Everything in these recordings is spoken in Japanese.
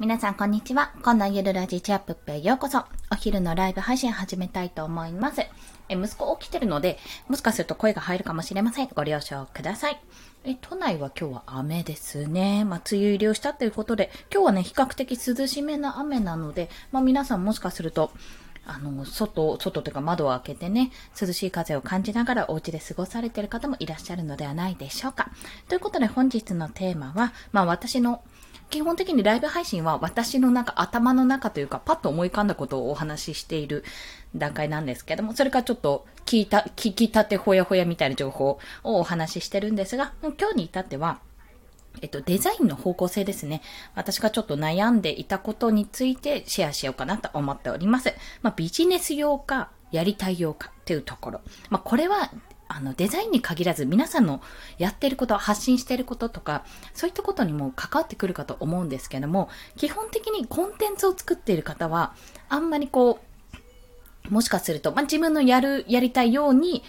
皆さんこんにちは。今度ゆるラジチアップップへようこそ。お昼のライブ配信始めたいと思います。え、息子起きてるので、もしかすると声が入るかもしれません。ご了承ください。え、都内は今日は雨ですね。まあ、梅雨入りをしたということで、今日はね、比較的涼しめな雨なので、まあ、皆さんもしかすると、あの、外、外というか窓を開けてね、涼しい風を感じながらお家で過ごされている方もいらっしゃるのではないでしょうか。ということで本日のテーマは、まあ私の基本的にライブ配信は私の中、頭の中というか、パッと思い浮かんだことをお話ししている段階なんですけども、それからちょっと聞いた、聞きたてほやほやみたいな情報をお話ししてるんですが、今日に至っては、えっと、デザインの方向性ですね。私がちょっと悩んでいたことについてシェアしようかなと思っております。まあ、ビジネス用か、やりたい用かっていうところ。まあ、これは、あの、デザインに限らず皆さんのやってること、発信してることとか、そういったことにも関わってくるかと思うんですけども、基本的にコンテンツを作っている方は、あんまりこう、もしかすると、まあ、自分のやる、やりたいように、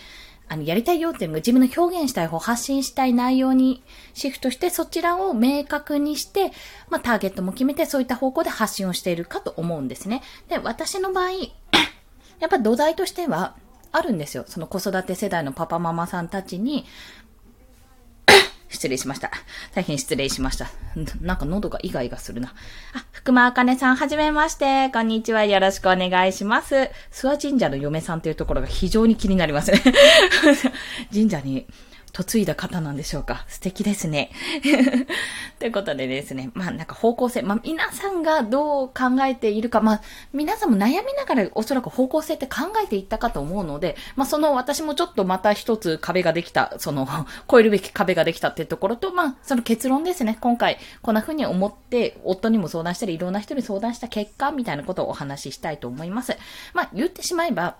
あの、やりたいよっていうのが自分の表現したい方、発信したい内容にシフトして、そちらを明確にして、まあ、ターゲットも決めて、そういった方向で発信をしているかと思うんですね。で、私の場合、やっぱ土台としては、あるんですよ。その子育て世代のパパママさんたちに、失礼しました。大変失礼しました。なんか喉がイガイガするな。あ、福間あかねさん、はじめまして。こんにちは。よろしくお願いします。諏訪神社の嫁さんというところが非常に気になりますね。神社に嫁いだ方なんでしょうか？素敵ですね。ということでですね、まあなんか方向性、まあ皆さんがどう考えているか、まあ皆さんも悩みながらおそらく方向性って考えていったかと思うので、まあその私もちょっとまた一つ壁ができた、その 超えるべき壁ができたっていうところと、まあその結論ですね。今回こんな風に思って夫にも相談したりいろんな人に相談した結果みたいなことをお話ししたいと思います。まあ言ってしまえば、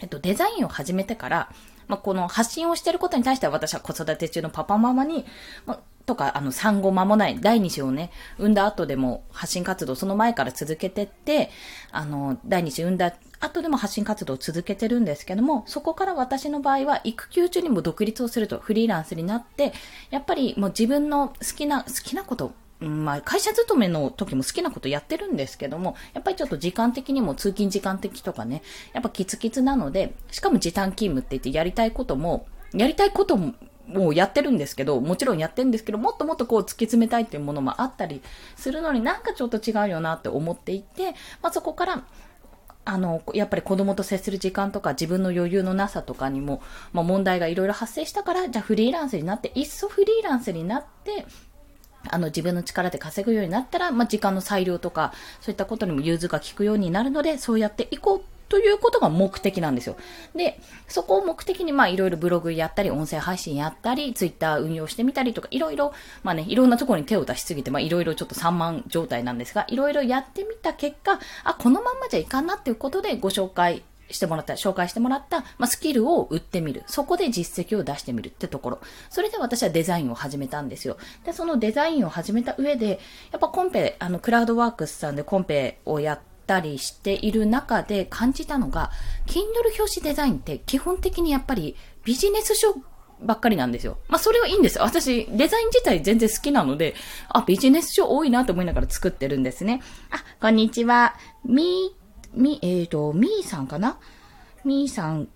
えっとデザインを始めてから、まあ、この発信をしてることに対しては私は子育て中のパパママに、まあ、とか、あの、産後間もない、第二子をね、産んだ後でも発信活動、その前から続けてって、あの、第二子産んだ後でも発信活動を続けてるんですけども、そこから私の場合は、育休中にも独立をすると、フリーランスになって、やっぱりもう自分の好きな、好きなこと、まあ、会社勤めの時も好きなことやってるんですけども、やっぱりちょっと時間的にも通勤時間的とかね、やっぱキツキツなので、しかも時短勤務って言ってやりたいことも、やりたいことも、もうやってるんですけど、もちろんやってるんですけど、もっともっとこう突き詰めたいっていうものもあったりするのになんかちょっと違うよなって思っていて、まあそこから、あの、やっぱり子供と接する時間とか自分の余裕のなさとかにも、まあ問題がいろいろ発生したから、じゃあフリーランスになって、いっそフリーランスになって、あの、自分の力で稼ぐようになったら、まあ、時間の裁量とか、そういったことにも融通が効くようになるので、そうやっていこうということが目的なんですよ。で、そこを目的に、まあ、いろいろブログやったり、音声配信やったり、ツイッター運用してみたりとか、いろいろ、まあね、いろんなところに手を出しすぎて、まあ、いろいろちょっと散漫状態なんですが、いろいろやってみた結果、あ、このまんまじゃいかんなっていうことでご紹介してもらった、紹介してもらった、まあ、スキルを売ってみる。そこで実績を出してみるってところ。それで私はデザインを始めたんですよ。で、そのデザインを始めた上で、やっぱコンペ、あの、クラウドワークスさんでコンペをやったりしている中で感じたのが、Kindle 表紙デザインって基本的にやっぱりビジネス書ばっかりなんですよ。まあ、それはいいんですよ。私、デザイン自体全然好きなので、あ、ビジネス書多いなと思いながら作ってるんですね。あ、こんにちは。みみ、えっ、ー、と、みーさんかな？みーさん、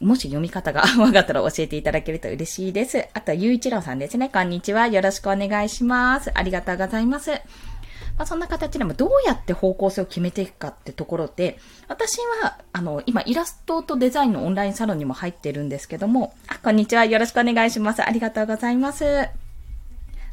もし読み方が 分かったら教えていただけると嬉しいです。あと、ゆういちろうさんですね。こんにちは。よろしくお願いします。ありがとうございます。まあ、そんな形でもどうやって方向性を決めていくかってところで、私は、あの、今、イラストとデザインのオンラインサロンにも入ってるんですけども、あ、こんにちは。よろしくお願いします。ありがとうございます。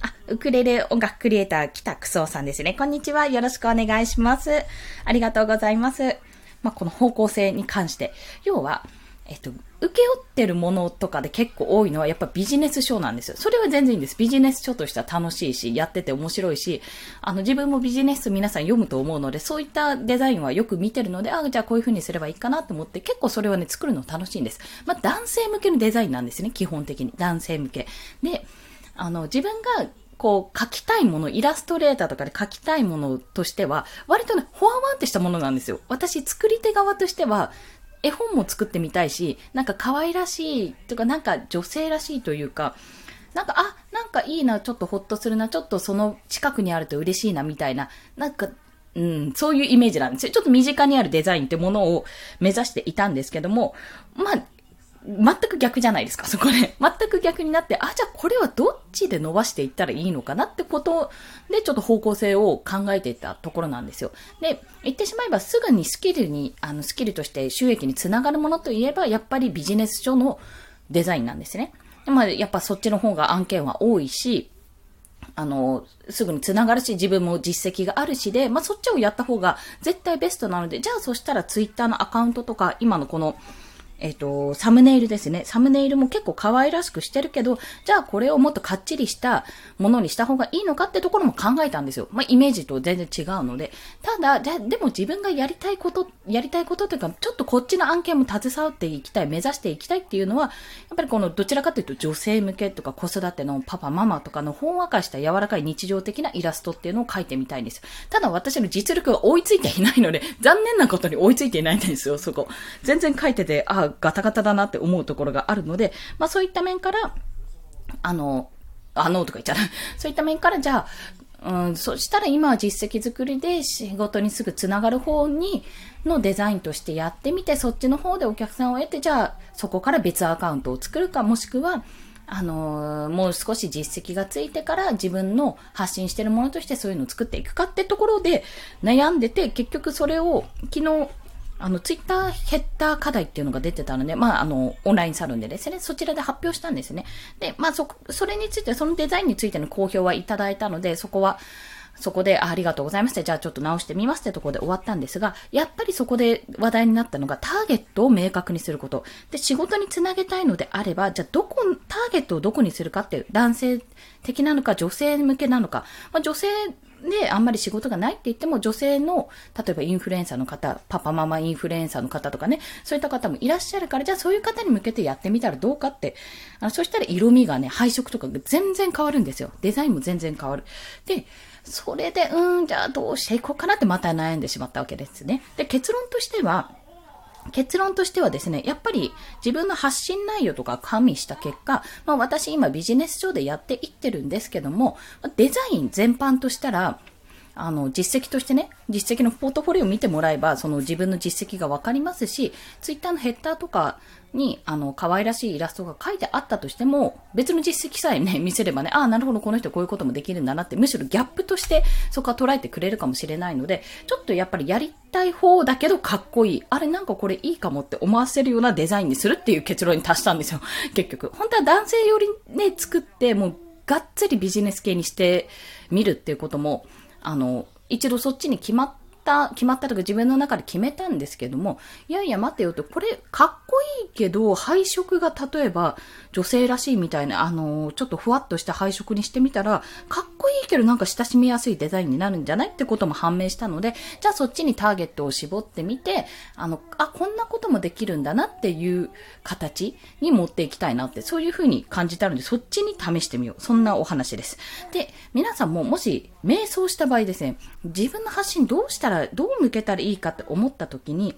あ、ウクレレ音楽クリエイター、北クソさんですね。こんにちは。よろしくお願いします。ありがとうございます。まあ、この方向性に関して。要は、えっと、受け負ってるものとかで結構多いのはやっぱビジネス書なんですよ。それは全然いいんです。ビジネス書としては楽しいし、やってて面白いし、あの自分もビジネス皆さん読むと思うので、そういったデザインはよく見てるので、あ、じゃあこういう風にすればいいかなと思って、結構それはね、作るの楽しいんです。まあ男性向けのデザインなんですね、基本的に。男性向け。で、あの自分がこう、書きたいもの、イラストレーターとかで書きたいものとしては、割とね、ほわわんってしたものなんですよ。私、作り手側としては、絵本も作ってみたいし、なんか可愛らしい、とかなんか女性らしいというか、なんか、あ、なんかいいな、ちょっとほっとするな、ちょっとその近くにあると嬉しいな、みたいな、なんか、うん、そういうイメージなんですよ。ちょっと身近にあるデザインってものを目指していたんですけども、まあ、全く逆じゃないですか、そこで。全く逆になって、あ、じゃあこれはどっちで伸ばしていったらいいのかなってことで、ちょっと方向性を考えていたところなんですよ。で、言ってしまえばすぐにスキルに、あの、スキルとして収益につながるものといえば、やっぱりビジネス書のデザインなんですね。でまあ、やっぱそっちの方が案件は多いし、あの、すぐにつながるし、自分も実績があるしで、まあ、そっちをやった方が絶対ベストなので、じゃあそしたらツイッターのアカウントとか、今のこの、えっ、ー、と、サムネイルですね。サムネイルも結構可愛らしくしてるけど、じゃあこれをもっとかっちりしたものにした方がいいのかってところも考えたんですよ。まあ、イメージと全然違うので。ただ、じゃでも自分がやりたいこと、やりたいことというか、ちょっとこっちの案件も携わっていきたい、目指していきたいっていうのは、やっぱりこのどちらかというと女性向けとか子育てのパパ、ママとかのほんわかした柔らかい日常的なイラストっていうのを描いてみたいんですよ。ただ私の実力が追いついていないので、残念なことに追いついていないんですよ、そこ。全然描いてて、あ、ガタガタだなって思うところがあるので、まあそういった面から、あの、あのとか言っちゃう。そういった面から、じゃあ、うん、そしたら今は実績作りで仕事にすぐつながる方に、のデザインとしてやってみて、そっちの方でお客さんを得て、じゃあそこから別アカウントを作るか、もしくは、あのー、もう少し実績がついてから自分の発信してるものとしてそういうのを作っていくかってところで悩んでて、結局それを昨日あの、ツイッターヘッダー課題っていうのが出てたので、まあ、あの、オンラインサロンでですね、そちらで発表したんですね。で、まあ、そ、それについて、そのデザインについての公表はいただいたので、そこは、そこであ、りがとうございますって、じゃあちょっと直してみますってところで終わったんですが、やっぱりそこで話題になったのがターゲットを明確にすること。で、仕事につなげたいのであれば、じゃあどこ、ターゲットをどこにするかっていう、男性的なのか女性向けなのか、まあ、女性で、あんまり仕事がないって言っても、女性の、例えばインフルエンサーの方、パパママインフルエンサーの方とかね、そういった方もいらっしゃるから、じゃあそういう方に向けてやってみたらどうかって、あのそしたら色味がね、配色とかが全然変わるんですよ。デザインも全然変わる。で、それで、うん、じゃあどうしていこうかなってまた悩んでしまったわけですね。で、結論としては、結論としてはですね、やっぱり自分の発信内容とか加味した結果、まあ私今ビジネス上でやっていってるんですけども、デザイン全般としたら、あの、実績としてね、実績のポートフォリオを見てもらえば、その自分の実績がわかりますし、ツイッターのヘッダーとかに、あの、可愛らしいイラストが書いてあったとしても、別の実績さえね、見せればね、ああ、なるほど、この人こういうこともできるんだなって、むしろギャップとしてそこは捉えてくれるかもしれないので、ちょっとやっぱりやりたい方だけどかっこいい。あれなんかこれいいかもって思わせるようなデザインにするっていう結論に達したんですよ。結局。本当は男性よりね、作って、もう、がっつりビジネス系にしてみるっていうことも、あの、一度そっちに決まった、決まったとか自分の中で決めたんですけども、いやいや待ってよと、これかっこいいけど、配色が例えば女性らしいみたいな、あの、ちょっとふわっとした配色にしてみたら、かっこいいけどなんか親しみやすいデザインになるんじゃない？ってことも判明したので、じゃあそっちにターゲットを絞ってみて、あの、あ、こんなこともできるんだなっていう形に持っていきたいなって、そういうふうに感じたので、そっちに試してみよう。そんなお話です。で、皆さんももし、瞑想した場合ですね、自分の発信どうしたら、どう向けたらいいかって思った時に、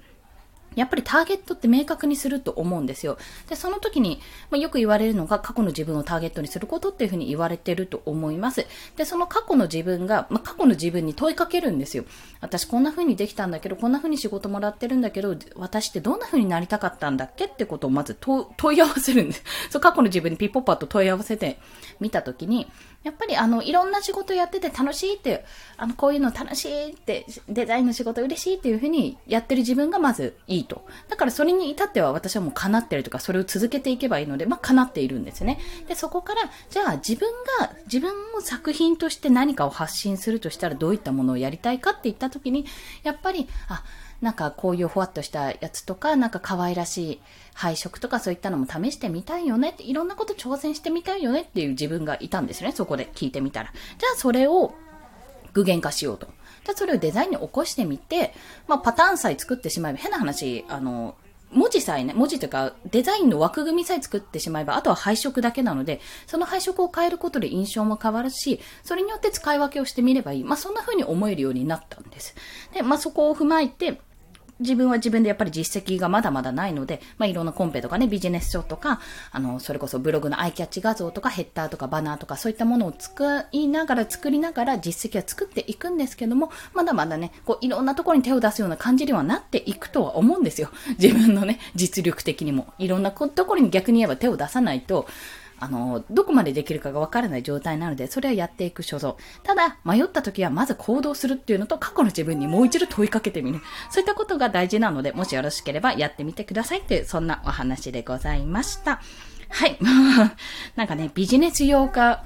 やっぱりターゲットって明確にすると思うんですよ。で、その時に、まあ、よく言われるのが過去の自分をターゲットにすることっていうふうに言われてると思います。で、その過去の自分が、まあ、過去の自分に問いかけるんですよ。私こんな風にできたんだけど、こんな風に仕事もらってるんだけど、私ってどんな風になりたかったんだっけってことをまず問い合わせるんです。そう、過去の自分にピッポッパーと問い合わせてみた時に、やっぱりあの、いろんな仕事やってて楽しいって、あの、こういうの楽しいって、デザインの仕事嬉しいっていうふうにやってる自分がまずいいと。だからそれに至っては私はもう叶ってるとか、それを続けていけばいいので、まあ叶っているんですね。で、そこから、じゃあ自分が、自分を作品として何かを発信するとしたらどういったものをやりたいかって言った時に、やっぱり、あ、なんかこういうふわっとしたやつとか、なんか可愛らしい配色とかそういったのも試してみたいよねって、いろんなこと挑戦してみたいよねっていう自分がいたんですね、そこで聞いてみたら。じゃあそれを具現化しようと。じゃそれをデザインに起こしてみて、まあパターンさえ作ってしまえば、変な話、あの、文字さえね、文字というか、デザインの枠組みさえ作ってしまえば、あとは配色だけなので、その配色を変えることで印象も変わるし、それによって使い分けをしてみればいい。まあ、そんな風に思えるようになったんです。で、まあ、そこを踏まえて、自分は自分でやっぱり実績がまだまだないので、まあ、いろんなコンペとかね、ビジネス書とか、あの、それこそブログのアイキャッチ画像とかヘッダーとかバナーとかそういったものを作りながら、作りながら実績は作っていくんですけども、まだまだね、こう、いろんなところに手を出すような感じにはなっていくとは思うんですよ。自分のね、実力的にも。いろんなところに逆に言えば手を出さないと、あの、どこまでできるかがわからない状態なので、それはやっていく所存。ただ、迷った時はまず行動するっていうのと、過去の自分にもう一度問いかけてみる。そういったことが大事なので、もしよろしければやってみてくださいっていう、そんなお話でございました。はい。なんかね、ビジネス用化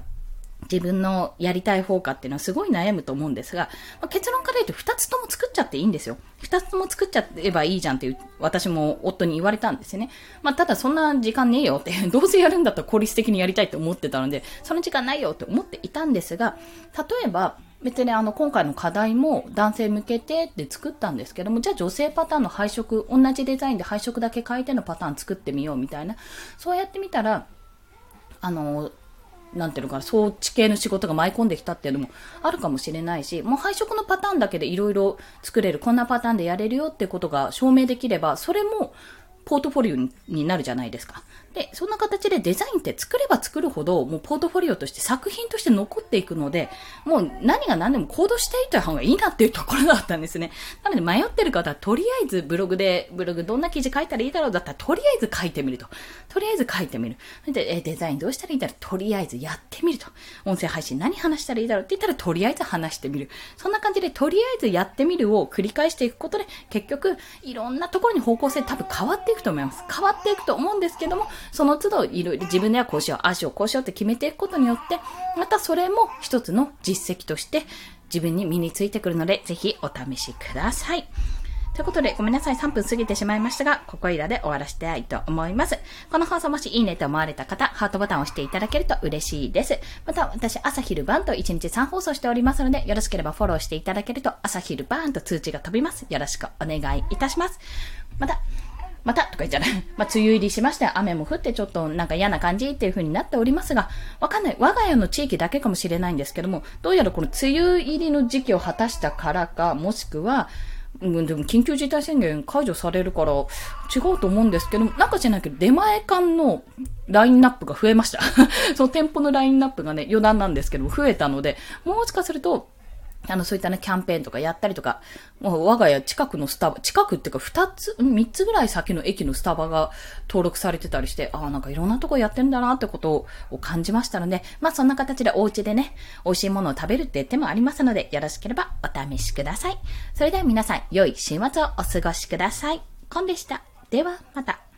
自分のやりたい方かっていうのはすごい悩むと思うんですが、まあ、結論から言うと2つとも作っちゃっていいんですよ。2つとも作っちゃえばいいじゃんっていう、私も夫に言われたんですよね。まあ、ただそんな時間ねえよって、どうせやるんだったら効率的にやりたいと思ってたので、その時間ないよって思っていたんですが、例えば、別にあの今回の課題も男性向けてって作ったんですけども、じゃあ女性パターンの配色、同じデザインで配色だけ変えてのパターン作ってみようみたいな、そうやってみたら、あの、なんていうのかな、装置系の仕事が舞い込んできたっていうのもあるかもしれないし、もう配色のパターンだけでいろいろ作れる、こんなパターンでやれるよってことが証明できれば、それもポートフォリオになるじゃないですか。で、そんな形でデザインって作れば作るほど、もうポートフォリオとして作品として残っていくので、もう何が何でも行動していた方がいいなっていうところだったんですね。なので迷ってる方はとりあえずブログで、ブログどんな記事書いたらいいだろうだったらとりあえず書いてみると。とりあえず書いてみる。で、えデザインどうしたらいいだろうとりあえずやってみると。音声配信何話したらいいだろうって言ったらとりあえず話してみる。そんな感じでとりあえずやってみるを繰り返していくことで、結局いろんなところに方向性多分変わっていくと思います。変わっていくと思うんですけども、その都度いろいろ自分ではこうしよう、ああしよう、こうしようって決めていくことによって、またそれも一つの実績として自分に身についてくるので、ぜひお試しください。ということで、ごめんなさい。3分過ぎてしまいましたが、ここいらで終わらせたいと思います。この放送もしいいねと思われた方、ハートボタンを押していただけると嬉しいです。また、私、朝昼晩と1日3放送しておりますので、よろしければフォローしていただけると、朝昼晩と通知が飛びます。よろしくお願いいたします。また、またとか言っちゃない。まあ、梅雨入りしまして、雨も降ってちょっとなんか嫌な感じっていう風になっておりますが、わかんない。我が家の地域だけかもしれないんですけども、どうやらこの梅雨入りの時期を果たしたからか、もしくは、うん、でも緊急事態宣言解除されるから違うと思うんですけど、なんか知らないけど、出前館のラインナップが増えました。その店舗のラインナップがね、余談なんですけども、増えたので、もしかすると、あの、そういったね、キャンペーンとかやったりとか、もう我が家近くのスタバ、近くっていうか二つ、三つぐらい先の駅のスタバが登録されてたりして、ああ、なんかいろんなとこやってんだなってことを感じましたので、まあそんな形でお家でね、美味しいものを食べるって手もありますので、よろしければお試しください。それでは皆さん、良い週末をお過ごしください。コンでした。では、また。